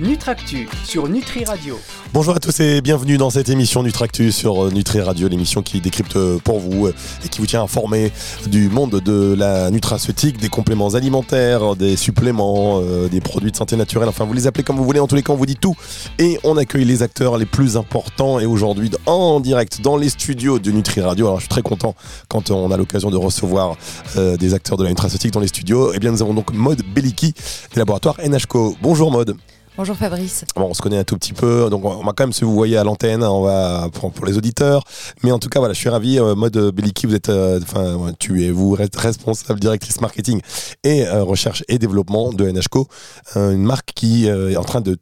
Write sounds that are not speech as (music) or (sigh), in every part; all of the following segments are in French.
Nutractu sur Nutri Radio. Bonjour à tous et bienvenue dans cette émission Nutractu sur euh, Nutri Radio, l'émission qui décrypte euh, pour vous euh, et qui vous tient informé du monde de la nutraceutique, des compléments alimentaires, des suppléments, des produits de santé naturelle. Enfin, vous les appelez comme vous voulez. En tous les cas, on vous dit tout et on accueille les acteurs les plus importants. Et aujourd'hui, en direct dans les studios de Nutri Radio. Alors, je suis très content quand on a l'occasion de recevoir des acteurs de la nutraceutique dans les studios. Eh bien, nous avons donc Maude Belliki des laboratoires NHCO. Bonjour Maude. Bonjour Fabrice. Bon, on se connaît un tout petit peu, donc on va quand même se vous voyez à l'antenne, hein, on va pour, les auditeurs. Mais en tout cas, voilà, je suis ravi. Euh, mode Beliki, vous êtes, euh, enfin, tu es vous responsable directrice marketing et euh, recherche et développement de NHCO, une marque qui est en train de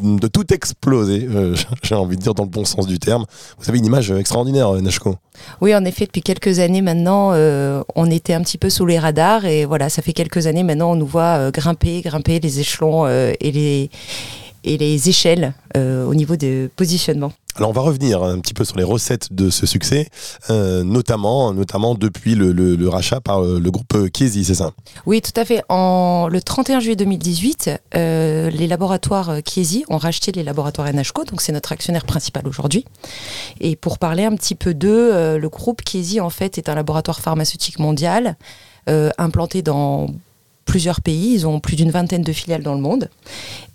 de tout exploser, euh, (laughs) j'ai envie de dire dans le bon sens du terme. Vous avez une image extraordinaire, euh, Nashko. Oui, en effet, depuis quelques années maintenant, euh, on était un petit peu sous les radars et voilà, ça fait quelques années maintenant, on nous voit grimper, grimper les échelons et les et les échelles au niveau de positionnement. Alors on va revenir un petit peu sur les recettes de ce succès, euh, notamment, depuis le, rachat par euh, le groupe Kiesi, c'est ça? Oui, tout à fait. En, le 31 juillet 2018, euh, les laboratoires Kiesi ont racheté les laboratoires NHCO, donc c'est notre actionnaire principal aujourd'hui. Et pour parler un petit peu d'eux, le groupe Kiesi en fait est un laboratoire pharmaceutique mondial implanté dans plusieurs pays. Ils ont plus d'une vingtaine de filiales dans le monde.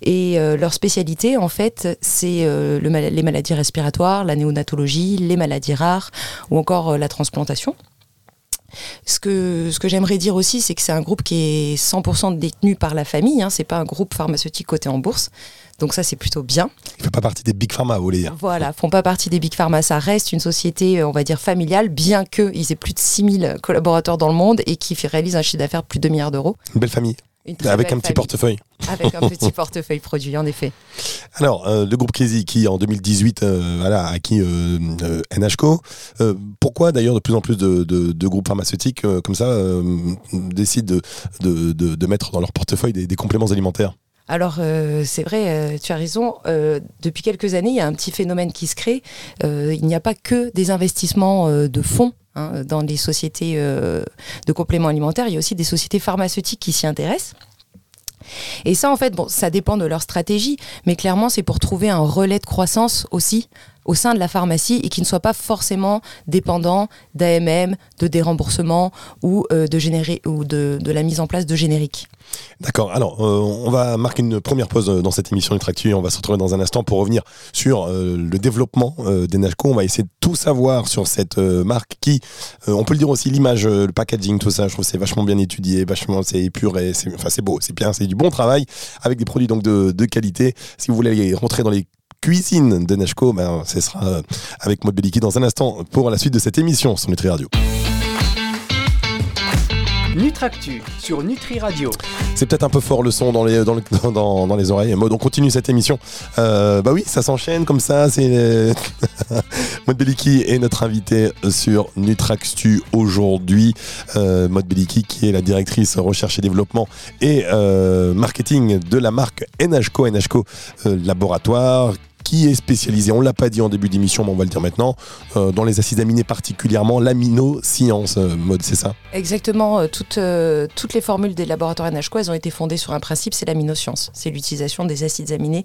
Et euh, leur spécialité, en fait, c'est euh, les maladies respiratoires, la néonatologie, les maladies rares ou encore euh, la transplantation. Ce que, j'aimerais dire aussi, c'est que c'est un groupe qui est 100% détenu par la famille. Hein. C'est pas un groupe pharmaceutique coté en bourse. Donc ça, c'est plutôt bien. Il ne fait pas partie des big pharma, vous voulez dire Voilà, font pas partie des big pharma. Ça reste une société, euh, on va dire, familiale, bien qu'ils aient plus de 6000 collaborateurs dans le monde et qui réalisent un chiffre d'affaires de plus de 2 milliards d'euros. Une belle famille. Avec un petit portefeuille. (laughs) Avec un petit portefeuille produit, en effet. Alors, euh, le groupe Casey qui, en 2018, euh, voilà, a acquis NHCO. pourquoi, d'ailleurs, de plus en plus de, groupes pharmaceutiques comme ça décident de, de, mettre dans leur portefeuille des compléments alimentaires? Alors euh, c'est vrai, euh, tu as raison. Euh, depuis quelques années, il y a un petit phénomène qui se crée. il n'y a pas que des investissements de fonds hein, dans les sociétés de compléments alimentaires. Il y a aussi des sociétés pharmaceutiques qui s'y intéressent. Et ça, en fait, bon, ça dépend de leur stratégie, mais clairement, c'est pour trouver un relais de croissance aussi au sein de la pharmacie et qui ne soit pas forcément dépendant d'AMM, de déremboursement ou, de, générer, ou de, de la mise en place de génériques. D'accord. Alors, euh, on va marquer une première pause euh, dans cette émission Nutractu et on va se retrouver dans un instant pour revenir sur euh, le développement des Nashco. On va essayer de tout savoir sur cette marque qui, on peut le dire aussi, l'image, le packaging, tout ça, je trouve c'est vachement bien étudié, vachement c'est épuré, c'est enfin beau, c'est bien, c'est du bon travail avec des produits donc de, de qualité. Si vous voulez rentrer dans les cuisines de ben, ce sera avec Maud Beliki dans un instant pour la suite de cette émission sur Nutri Radio. Nutractu sur Nutri Radio. C'est peut-être un peu fort le son dans les, dans, dans, dans les oreilles. Mode, on continue cette émission. Euh, bah oui, ça s'enchaîne comme ça. C'est (laughs) Maud Beliki est notre invité sur Nutractu aujourd'hui. Euh, Maud Beliki qui est la directrice recherche et développement et euh, marketing de la marque NHCO, NHCO euh, Laboratoire qui est spécialisé, on l'a pas dit en début d'émission, mais on va le dire maintenant, euh, dans les acides aminés particulièrement l'amino-science, euh, mode, c'est ça? Exactement, euh, toutes, toutes les formules des laboratoires NHCO, elles ont été fondées sur un principe, c'est l'amino-science. C'est l'utilisation des acides aminés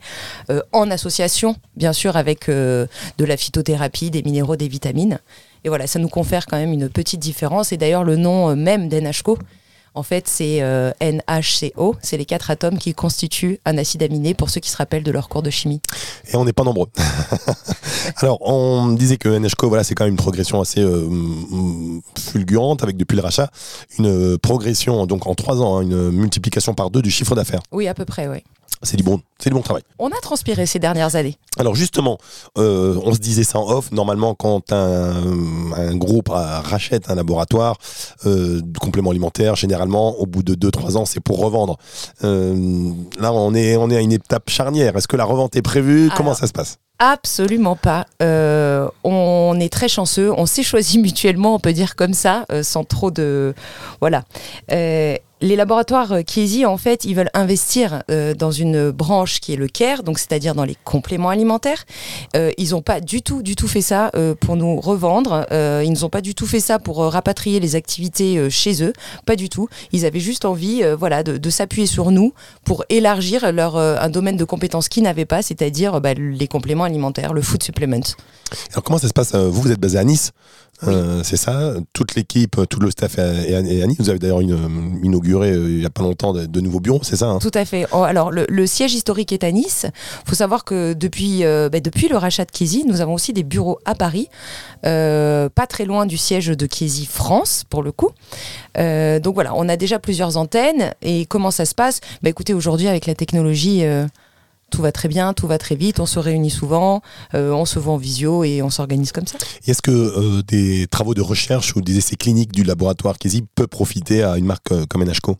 en association, bien sûr, avec de la phytothérapie, des minéraux, des vitamines. Et voilà, ça nous confère quand même une petite différence. Et d'ailleurs, le nom même d'NHCO, en fait, c'est euh, NHCO, c'est les quatre atomes qui constituent un acide aminé pour ceux qui se rappellent de leur cours de chimie. Et on n'est pas nombreux. (laughs) Alors, on disait que NHCO, voilà, c'est quand même une progression assez euh, fulgurante avec depuis le rachat, une progression donc en trois ans, hein, une multiplication par deux du chiffre d'affaires. Oui, à peu près, oui. C'est du bon, c'est du bon travail. On a transpiré ces dernières années. Alors justement, euh, on se disait ça en off. Normalement, quand un, groupe rachète un laboratoire euh, de compléments alimentaires, généralement, au bout de 2-3 ans, c'est pour revendre. Euh, là, on est, on est à une étape charnière. Est-ce que la revente est prévue? Comment ça se passe? Absolument pas. on est très chanceux. On s'est choisi mutuellement, on peut dire comme ça, sans trop de. Voilà les laboratoires euh, Kiesi, en fait, ils veulent investir euh, dans une branche qui est le care, donc c'est-à-dire dans les compléments alimentaires. Euh, ils n'ont pas du tout, du tout fait ça euh, pour nous revendre. Euh, ils n'ont pas du tout fait ça pour euh, rapatrier les activités euh, chez eux. Pas du tout. Ils avaient juste envie, euh, voilà, de, de s'appuyer sur nous pour élargir leur euh, un domaine de compétences qu'ils n'avaient pas, c'est-à-dire euh, bah, les compléments alimentaires, le food supplement. Alors comment ça se passe euh, Vous, vous êtes basé à Nice Euh, c'est ça, toute l'équipe, tout le staff est à, est à Nice. Vous avez d'ailleurs euh, inauguré euh, il n'y a pas longtemps de, de nouveaux bureaux, c'est ça hein? Tout à fait. Oh, alors, le, le siège historique est à Nice. Il faut savoir que depuis, euh, bah, depuis le rachat de Kiesi, nous avons aussi des bureaux à Paris, euh, pas très loin du siège de Kiesi France, pour le coup. Euh, donc voilà, on a déjà plusieurs antennes. Et comment ça se passe? Bah, Écoutez, aujourd'hui, avec la technologie, euh, tout va très bien, tout va très vite. On se réunit souvent, euh, on se voit en visio et on s'organise comme ça. Est-ce que euh, des travaux de recherche ou des essais cliniques du laboratoire Kesi peut profiter à une marque euh, comme NHCO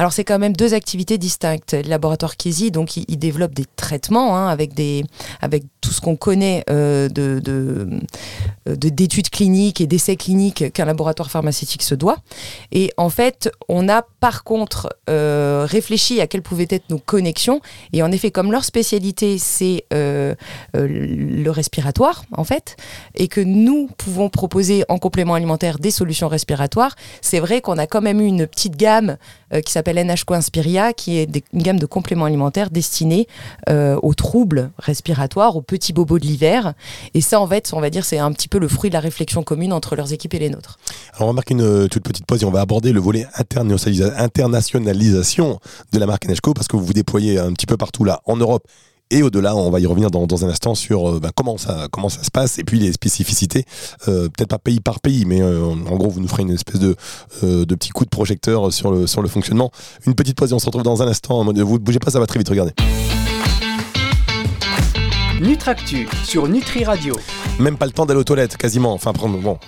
Alors c'est quand même deux activités distinctes. Le laboratoire Kiesi, donc il, développe des traitements hein, avec des avec tout ce qu'on connaît euh, de de- de- d'études cliniques et d'essais cliniques qu'un laboratoire pharmaceutique se doit. Et en fait, on a par contre euh, réfléchi à quelles pouvaient être nos connexions. Et en effet, comme leur spécialité c'est euh, euh, le respiratoire en fait, et que nous pouvons proposer en complément alimentaire des solutions respiratoires, c'est vrai qu'on a quand même eu une petite gamme euh, qui s'appelle NHCO Inspiria, qui est une gamme de compléments alimentaires destinés euh, aux troubles respiratoires, aux petits bobos de l'hiver. Et ça, en fait, on va dire, c'est un petit peu le fruit de la réflexion commune entre leurs équipes et les nôtres. Alors on marque une euh, toute petite pause et on va aborder le volet internationalisa- internationalisation de la marque NHCO parce que vous vous déployez un petit peu partout là en Europe et au-delà, on va y revenir dans, dans un instant sur euh, bah, comment, ça, comment ça se passe et puis les spécificités, euh, peut-être pas pays par pays, mais euh, en gros, vous nous ferez une espèce de, euh, de petit coup de projecteur sur le, sur le fonctionnement. Une petite pause et on se retrouve dans un instant. En mode, vous ne bougez pas, ça va très vite, regardez. Nutractu sur Nutri Radio. Même pas le temps d'aller aux toilettes, quasiment. Enfin, bon,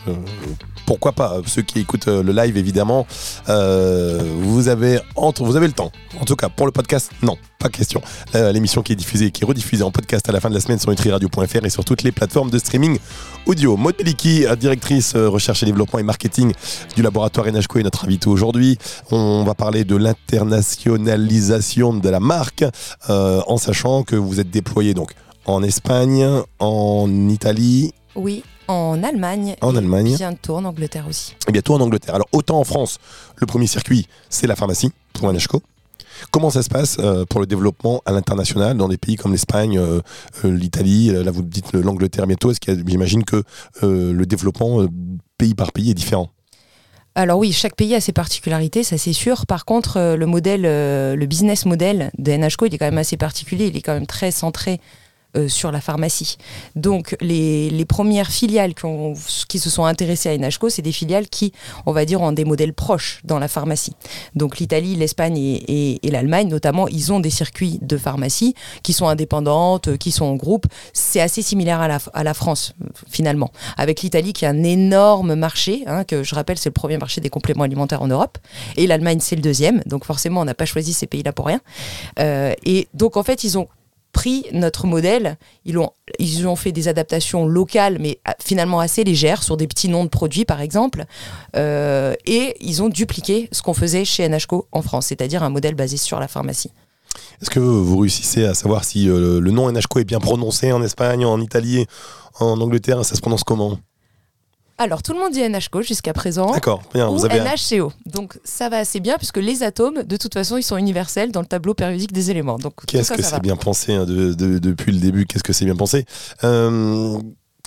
pourquoi pas Ceux qui écoutent euh, le live, évidemment, euh, vous avez entre, vous le temps. En tout cas, pour le podcast, non, pas question. Euh, L'émission qui est diffusée, qui est rediffusée en podcast à la fin de la semaine sur nutriradio.fr et sur toutes les plateformes de streaming audio. Maud Beliki, euh, directrice euh, recherche et développement et marketing du laboratoire NHCO est notre invité aujourd'hui. On va parler de l'internationalisation de la marque, euh, en sachant que vous êtes déployé donc en Espagne, en Italie, Oui, en Allemagne. En et Allemagne. Bientôt en Angleterre aussi. et bientôt en Angleterre. Alors autant en France, le premier circuit, c'est la pharmacie pour NHCO. Comment ça se passe euh, pour le développement à l'international dans des pays comme l'Espagne, euh, euh, l'Italie, là vous dites l'Angleterre bientôt, est-ce qu'il j'imagine que le développement pays par pays est différent? Alors oui, chaque pays a ses particularités, ça c'est sûr. Par contre, le modèle, le business model de NHCO, il est quand même assez particulier. Il est quand même très centré euh, sur la pharmacie. Donc les, les premières filiales qui, ont- qui se sont intéressées à NHCO, c'est des filiales qui, on va dire, ont des modèles proches dans la pharmacie. Donc l'Italie, l'Espagne et, et- et l'Allemagne, notamment, ils ont des circuits de pharmacie qui sont indépendantes, euh, qui sont en groupe. C'est assez similaire à la, à la France, finalement. Avec l'Italie qui a un énorme marché, hein, que je rappelle, c'est le premier marché des compléments alimentaires en Europe. Et l'Allemagne, c'est le deuxième. Donc forcément, on n'a pas choisi ces pays-là pour rien. Euh, et donc, en fait, ils ont notre modèle, ils ont, ils ont fait des adaptations locales, mais ah, finalement assez légères, sur des petits noms de produits, par exemple. Euh, et ils ont dupliqué ce qu'on faisait chez NHCO en France, c'est-à-dire un modèle basé sur la pharmacie. Est-ce que vous réussissez à savoir si euh, le nom NHCO est bien prononcé en Espagne, en Italie, en Angleterre? Ça se prononce comment? Alors, tout le monde dit NHCO jusqu'à présent. D'accord, bien. ou Vous avez NHCO. Donc ça va assez bien puisque les atomes, de toute façon, ils sont universels dans le tableau périodique des éléments. Donc Qu'est-ce que c'est bien pensé hein, de- de- depuis le début Qu'est-ce que c'est bien pensé? Euh,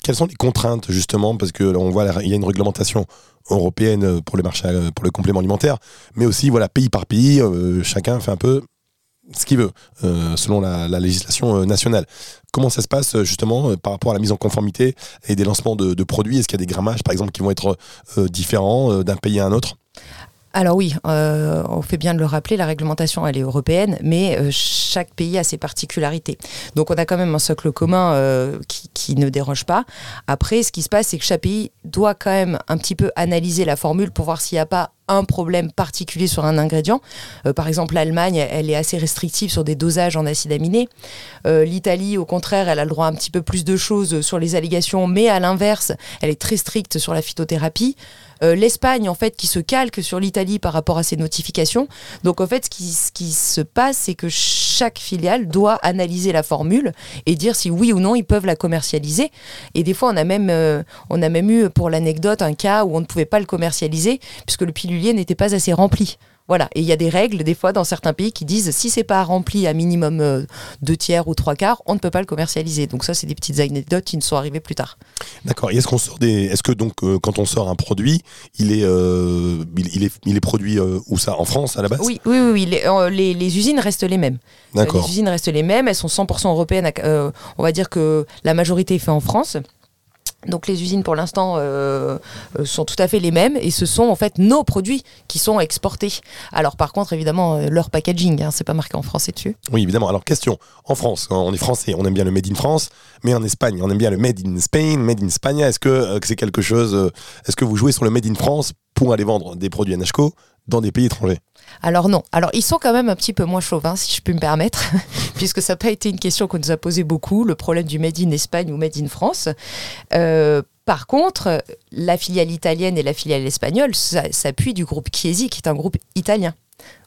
Quelles sont les contraintes justement? Parce que là, on voit il y a une réglementation européenne pour le marché pour le complément alimentaire, mais aussi voilà pays par pays, euh, chacun fait un peu ce qu'il veut euh, selon la, la législation euh, nationale. Comment ça se passe euh, justement par rapport à la mise en conformité et des lancements de, produits? Est-ce qu'il y a des grammages par exemple qui vont être différents d'un pays à un autre? Alors oui, on fait bien de le rappeler, la réglementation elle est européenne, mais chaque pays a ses particularités. Donc on a quand même un socle commun qui, ne déroge pas. Après, ce qui se passe, c'est que chaque pays doit quand même un petit peu analyser la formule pour voir s'il n'y a pas un problème particulier sur un ingrédient. Euh, par exemple, l'Allemagne, elle est assez restrictive sur des dosages en acides aminés. Euh, L'Italie, au contraire, elle a le droit à un petit peu plus de choses sur les allégations, mais à l'inverse, elle est très stricte sur la phytothérapie. Euh, L'Espagne, en fait, qui se calque sur l'Italie par rapport à ces notifications. Donc, en fait, ce qui, ce qui se passe, c'est que chaque filiale doit analyser la formule et dire si oui ou non ils peuvent la commercialiser. Et des fois, on a même, même eu, pour l'anecdote, un cas où on ne pouvait pas le commercialiser puisque le pilulier n'était pas assez rempli. Voilà, et il y a des règles des fois dans certains pays qui disent si c'est pas rempli à minimum euh, deux tiers ou trois quarts, on ne peut pas le commercialiser. Donc ça, c'est des petites anecdotes qui nous sont arrivées plus tard. D'accord. Et est-ce qu'on sort des, est-ce que donc euh, quand on sort un produit, il est, euh, il, est, il est produit où ça En France à la base? Oui, oui, oui. Les, les, usines restent les mêmes. D'accord. les usines restent les mêmes. Elles sont 100% européennes. on va dire que la majorité est faite en France. Donc les usines pour l'instant euh, euh, sont tout à fait les mêmes et ce sont en fait nos produits qui sont exportés. Alors par contre évidemment euh, leur packaging, hein, c'est pas marqué en français dessus. Oui évidemment. Alors question, en France, on est français, on aime bien le made in France, mais en Espagne, on aime bien le made in Spain, made in Espagne. Est-ce que c'est quelque chose Est-ce que vous jouez sur le made in France pour aller vendre des produits NHCO dans des pays étrangers alors non. Alors ils sont quand même un petit peu moins chauvins, si je peux me permettre, (laughs) puisque ça n'a pas été une question qu'on nous a posé beaucoup, le problème du Made in Espagne ou Made in France. Euh, par contre, la filiale italienne et la filiale espagnole s'appuient du groupe Chiesi, qui est un groupe italien.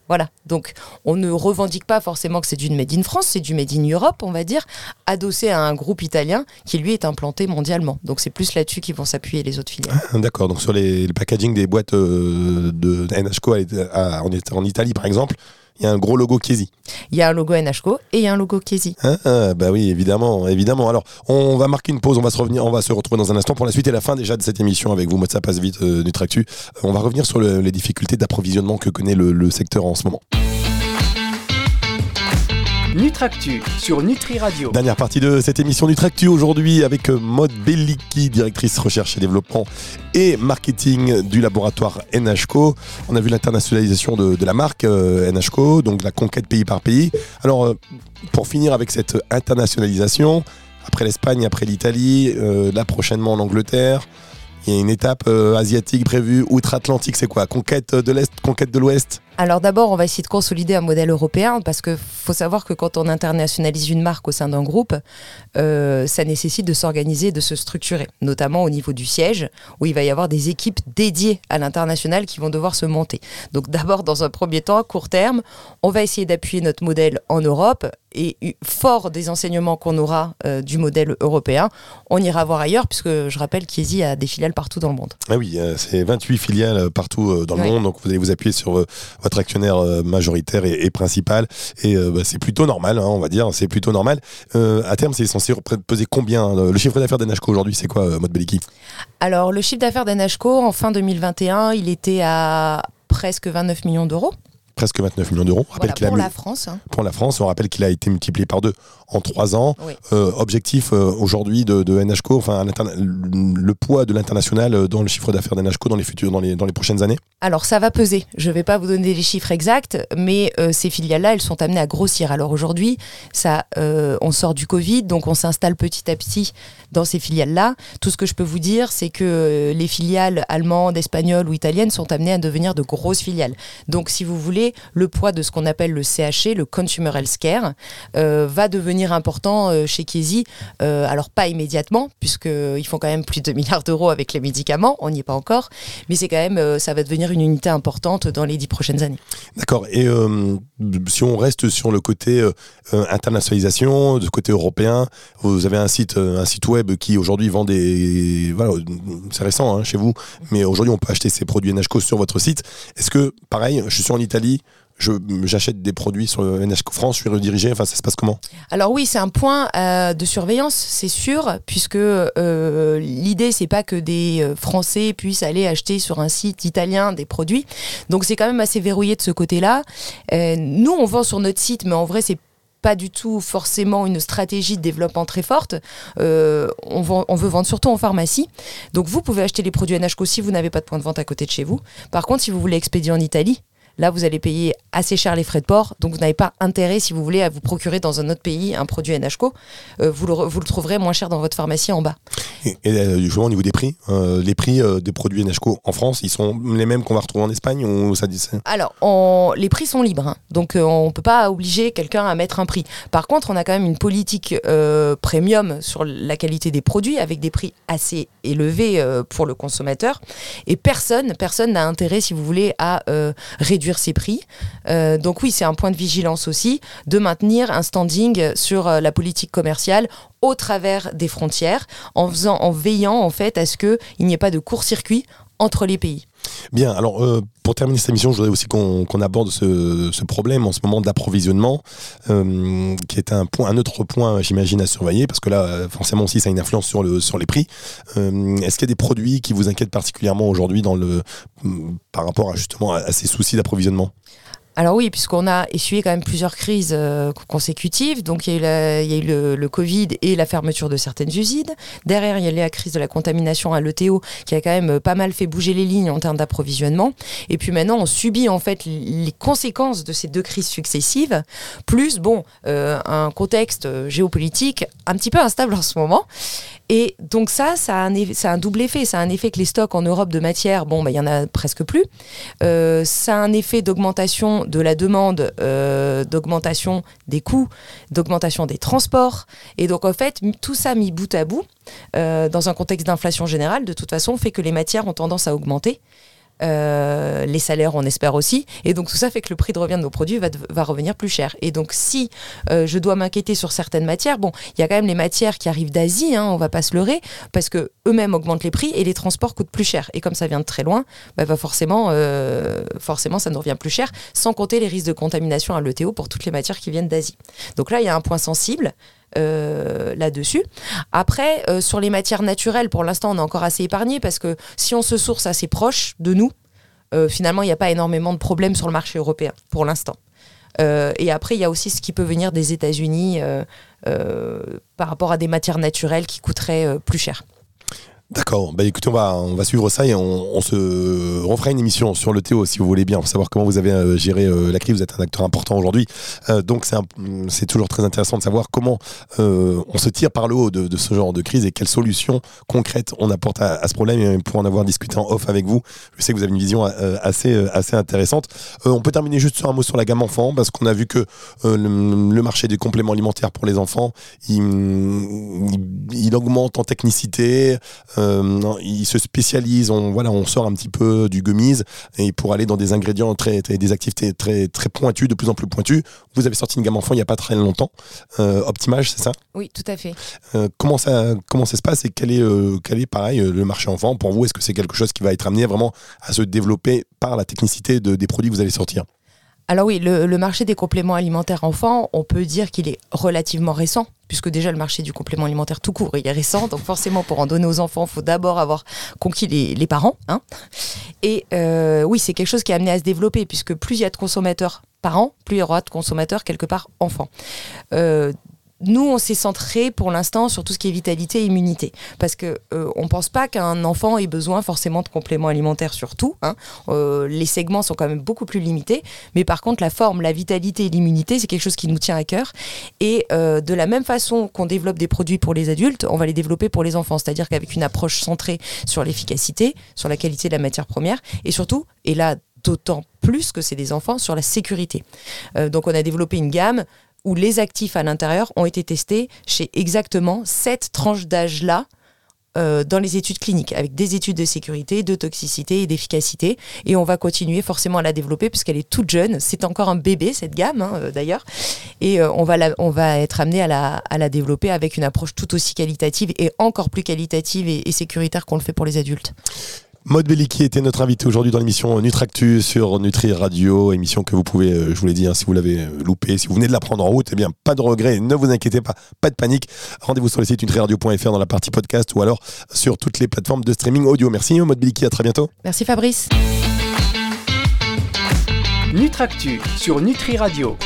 Voilà. Donc, on ne revendique pas forcément que c'est du Made in France, c'est du Made in Europe, on va dire, adossé à un groupe italien qui, lui, est implanté mondialement. Donc, c'est plus là-dessus qu'ils vont s'appuyer les autres filiales. Ah, d'accord. Donc, sur les, le packaging des boîtes euh, de NHCO en Italie, par exemple, il y a un gros logo Kiesi. Il y a un logo NHCO et il y a un logo Kiesi. Ah, ah, bah oui, évidemment, évidemment. Alors, on va marquer une pause, on va se revenir, on va se retrouver dans un instant pour la suite et la fin déjà de cette émission avec vous. Moi, ça passe vite, euh, Nutractu. Euh, on va revenir sur les difficultés d'approvisionnement que connaît le secteur en ce moment. Nutractu sur Nutri Radio. Dernière partie de cette émission Nutractu aujourd'hui avec euh, Maud Belliki, directrice recherche et développement et marketing du laboratoire NHCO. On a vu l'internationalisation de, la marque euh, NHCO, donc la conquête pays par pays. Alors, euh, pour finir avec cette internationalisation, après l'Espagne, après l'Italie, là prochainement l'Angleterre, il y a une étape asiatique prévue, outre-Atlantique, c'est quoi? Conquête de l'Est, conquête de l'Ouest? Alors d'abord, on va essayer de consolider un modèle européen parce qu'il faut savoir que quand on internationalise une marque au sein d'un groupe, euh, ça nécessite de s'organiser, de se structurer, notamment au niveau du siège où il va y avoir des équipes dédiées à l'international qui vont devoir se monter. Donc d'abord, dans un premier temps, à court terme, on va essayer d'appuyer notre modèle en Europe et fort des enseignements qu'on aura euh, du modèle européen, on ira voir ailleurs puisque je rappelle qu'Easy a des filiales partout dans le monde. Ah oui, euh, c'est 28 filiales partout dans le monde, donc vous allez vous appuyer sur votre actionnaire euh, majoritaire et, principal. Et euh, bah, c'est plutôt normal, hein, on va dire, c'est plutôt normal. Euh, à terme, c'est censé peser combien Le chiffre d'affaires d'Anashco aujourd'hui, c'est quoi, Mode Beliki Alors, le chiffre d'affaires d'Anashco en fin 2021, il était à presque 29 millions d'euros presque 29 millions d'euros. pour la France. Hein. Pour la France, on rappelle qu'il a été multiplié par deux en trois ans. Euh, objectif euh, aujourd'hui de, de, NHCO, enfin le poids de l'international euh, dans le chiffre d'affaires d'NHCO dans les futurs, dans les, dans les prochaines années Alors ça va peser. Je ne vais pas vous donner les chiffres exacts, mais ces filiales-là, elles sont amenées à grossir. Alors aujourd'hui, ça, on sort du Covid, donc on s'installe petit à petit dans ces filiales-là. Tout ce que je peux vous dire, c'est que les filiales allemandes, espagnoles ou italiennes sont amenées à devenir de grosses filiales. Donc si vous voulez, le poids de ce qu'on appelle le CHC, le Consumer Health Care, va devenir important euh, chez Kesi. Euh, alors pas immédiatement, puisqu'ils font quand même plus de 2 milliards d'euros avec les médicaments, on n'y est pas encore, mais c'est quand même, euh, ça va devenir une unité importante dans les dix prochaines années. D'accord. Et si on reste sur le côté internationalisation, du côté européen, vous avez un site, un site web qui aujourd'hui vend des, voilà, c'est récent hein, chez vous, mais aujourd'hui on peut acheter ces produits NHCO sur votre site. Est-ce que, pareil, je suis en Italie, j'achète des produits sur NHCO France, je suis redirigé, enfin ça se passe comment Alors oui, c'est un point euh, de surveillance, c'est sûr, puisque euh, l'idée c'est pas que des euh, Français puissent aller acheter sur un site italien des produits, donc c'est quand même assez verrouillé de ce côté-là. nous on vend sur notre site, mais en vrai c'est pas du tout forcément une stratégie de développement très forte. on, on, veut vendre surtout en pharmacie. Donc vous pouvez acheter les produits NHCO si vous n'avez pas de point de vente à côté de chez vous. Par contre, si vous voulez expédier en Italie, là vous allez payer assez cher les frais de port, donc vous n'avez pas intérêt, si vous voulez, à vous procurer dans un autre pays un produit NHCO. Euh, vous, le, vous, le, trouverez moins cher dans votre pharmacie en bas. Et, et justement au niveau des prix, euh, les prix euh, des produits NHCO en France, ils sont les mêmes qu'on va retrouver en Espagne ou ça dit ça Alors, on, les prix sont libres, hein. donc on ne peut pas obliger quelqu'un à mettre un prix. Par contre, on a quand même une politique premium sur la qualité des produits avec des prix assez élevés pour le consommateur. Et personne, personne n'a intérêt, si vous voulez, à réduire ses prix. donc oui, c'est un point de vigilance aussi de maintenir un standing sur la politique commerciale au travers des frontières, en, faisant, en veillant en fait à ce qu'il n'y ait pas de court-circuit entre les pays. Bien, alors euh, pour terminer cette émission, je voudrais aussi qu'on aborde ce, problème en ce moment d'approvisionnement, euh, qui est un, point, un autre point, j'imagine, à surveiller, parce que là, euh, forcément aussi, ça a une influence sur, le, sur les prix. Est-ce qu'il y a des produits qui vous inquiètent particulièrement aujourd'hui par rapport à, justement à ces soucis d'approvisionnement? Alors oui, puisqu'on a essuyé quand même plusieurs crises euh, consécutives. Donc il y a eu, le, Covid et la fermeture de certaines usines. Derrière, il y a eu la crise de la contamination à l'ETO qui a quand même euh, pas mal fait bouger les lignes en termes d'approvisionnement. Et puis maintenant, on subit en fait les conséquences de ces deux crises successives, plus bon euh, un contexte géopolitique un petit peu instable en ce moment. Et donc ça, ça a, un, un double effet. Ça a un effet que les stocks en Europe de matière, bon, bah, il y en a presque plus. Ça a un effet d'augmentation de la demande, euh, d'augmentation des coûts, d'augmentation des transports. Et donc en fait, tout ça mis bout à bout, euh, dans un contexte d'inflation générale, de toute façon, fait que les matières ont tendance à augmenter. Euh, les salaires, on espère aussi. Et donc tout ça fait que le prix de revient de nos produits va, va revenir plus cher. Et donc si euh, je dois m'inquiéter sur certaines matières, bon, il y a quand même les matières qui arrivent d'Asie, hein, on va pas se leurrer, parce que eux-mêmes augmentent les prix et les transports coûtent plus cher. Et comme ça vient de très loin, bah, bah forcément, euh, forcément, ça nous revient plus cher, sans compter les risques de contamination à l'ETO pour toutes les matières qui viennent d'Asie. Donc là, il y a un point sensible. Euh, là-dessus. Après, euh, sur les matières naturelles, pour l'instant, on est encore assez épargné parce que si on se source assez proche de nous, euh, finalement, il n'y a pas énormément de problèmes sur le marché européen pour l'instant. et après, il y a aussi ce qui peut venir des États-Unis par rapport à des matières naturelles qui coûteraient plus cher. D'accord. Bah écoutez, on va, on va suivre ça et on, se refera une émission sur le Théo si vous voulez bien, pour savoir comment vous avez euh, géré euh, la crise. Vous êtes un acteur important aujourd'hui. Euh, donc c'est toujours très intéressant de savoir comment on se tire par le haut de, ce genre de crise et quelles solutions concrètes on apporte à, ce problème. Et pour en avoir discuté en off avec vous, je sais que vous avez une vision assez, assez intéressante. on peut terminer juste sur un mot sur la gamme enfant, parce qu'on a vu que le, marché des compléments alimentaires pour les enfants, il augmente en technicité. Euh, il se spécialise, on, voilà, on sort un petit peu du gummies et pour aller dans des ingrédients très, des activités très, très pointues, de plus en plus pointues. Vous avez sorti une gamme enfant il n'y a pas très longtemps, euh, Optimage, c'est ça? Oui, tout à fait. Euh, comment, ça, comment ça se passe et quel est, quel est pareil le marché enfant? Pour vous Est-ce que c'est quelque chose qui va être amené vraiment à se développer par la technicité de, des produits que vous allez sortir? Alors oui, le, marché des compléments alimentaires enfants, on peut dire qu'il est relativement récent, puisque déjà le marché du complément alimentaire tout court, est récent. Donc forcément, pour en donner aux enfants, il faut d'abord avoir conquis les, parents. Hein. Et euh, oui, c'est quelque chose qui est amené à se développer, puisque plus il y a de consommateurs parents, plus il y aura de consommateurs quelque part enfants. Euh, nous, on s'est centré pour l'instant sur tout ce qui est vitalité et immunité. Parce que euh, on pense pas qu'un enfant ait besoin forcément de compléments alimentaires sur tout. Hein. Euh, les segments sont quand même beaucoup plus limités. Mais par contre, la forme, la vitalité et l'immunité, c'est quelque chose qui nous tient à cœur. Et euh, de la même façon qu'on développe des produits pour les adultes, on va les développer pour les enfants. C'est-à-dire qu'avec une approche centrée sur l'efficacité, sur la qualité de la matière première, et surtout, et là d'autant plus que c'est des enfants, sur la sécurité. donc on a développé une gamme où les actifs à l'intérieur ont été testés chez exactement cette tranche d'âge-là euh, dans les études cliniques, avec des études de sécurité, de toxicité et d'efficacité. Et on va continuer forcément à la développer puisqu'elle est toute jeune. C'est encore un bébé, cette gamme, hein, euh, d'ailleurs. Et euh, on, va on va être amené à la, à la développer avec une approche tout aussi qualitative et encore plus qualitative et sécuritaire qu'on le fait pour les adultes. Maud Belliki était notre invité aujourd'hui dans l'émission Nutractu sur Nutri Radio, émission que vous pouvez, euh, je vous l'ai dit, hein, si vous l'avez euh, loupé, si vous venez de la prendre en route, eh bien, pas de regret, ne vous inquiétez pas, pas de panique. Rendez-vous sur le site nutriradio.fr dans la partie podcast ou alors sur toutes les plateformes de streaming audio. Merci Maud Belliki, à très bientôt. Merci Fabrice. Nutractu sur Nutri Radio.